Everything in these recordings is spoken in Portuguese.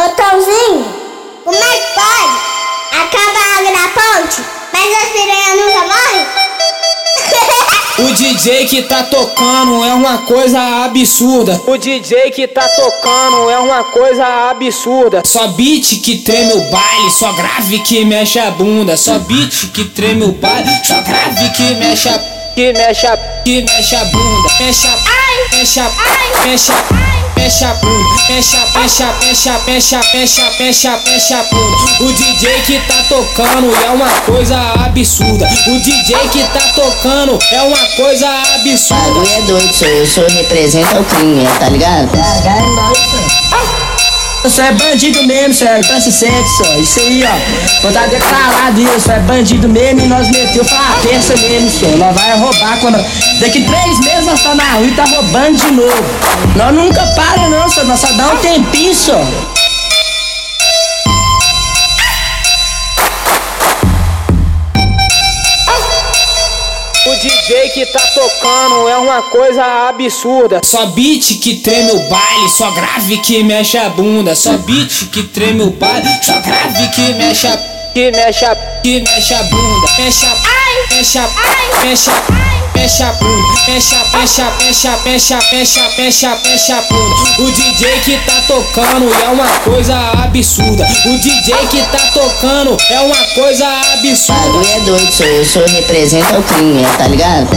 Ô Tãozinho, como é que pode? Acaba a água da ponte, mas as piranhas nunca morrem? O DJ que tá tocando é uma coisa absurda. O DJ que tá tocando é uma coisa absurda. Só beat que treme o baile, só grave que mexe a bunda. Só beat que treme o baile, só grave que mexe a que mexe a que mexe a bunda. Mexe a mexe a mexe a mexe a bunda, mexe a, mexe a, mexe a, mexe mexe a, mexe a, mexe a bunda. O DJ que tá tocando é uma coisa absurda. O DJ que tá tocando é uma coisa absurda. Bagulho é doido, sou eu, sou representa o crime, tá ligado? Isso é bandido mesmo, sério, pra se sente só. Isso aí, ó. Vou dar declarado isso, é bandido mesmo e nós meteu pra terça mesmo, só. Nós vai roubar quando. Daqui três meses nós tá na rua e tá roubando de novo. Nós nunca para não, só. Nós só dá um tempinho só. O DJ que tá tocando é uma coisa absurda. Só beat que treme o baile, só grave que mexe a bunda. Só beat que treme o baile, só grave que mexe a que mexe a que mexe a bunda. Mexe a mexe a mexe a mexe a bunda, mexe a, mexe a, mexe a, mexe a, mexe a, mexe a, mexe a bunda. O DJ que tá tocando é uma coisa absurda. O DJ que tá tocando é uma coisa absurda. Bagulho é doido, sou eu, sou representa o crime, tá ligado?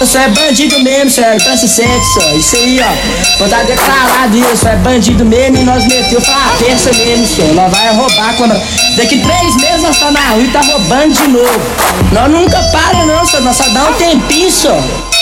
Isso é bandido mesmo, sério, pra se sente só. Isso aí, ó. Vou dar declarado isso, é bandido mesmo e nós meteu pra terça mesmo, só. Nós vai roubar quando. Daqui três meses nós tá na rua e tá roubando de novo. Nós nunca Nós só dá um tempinho só.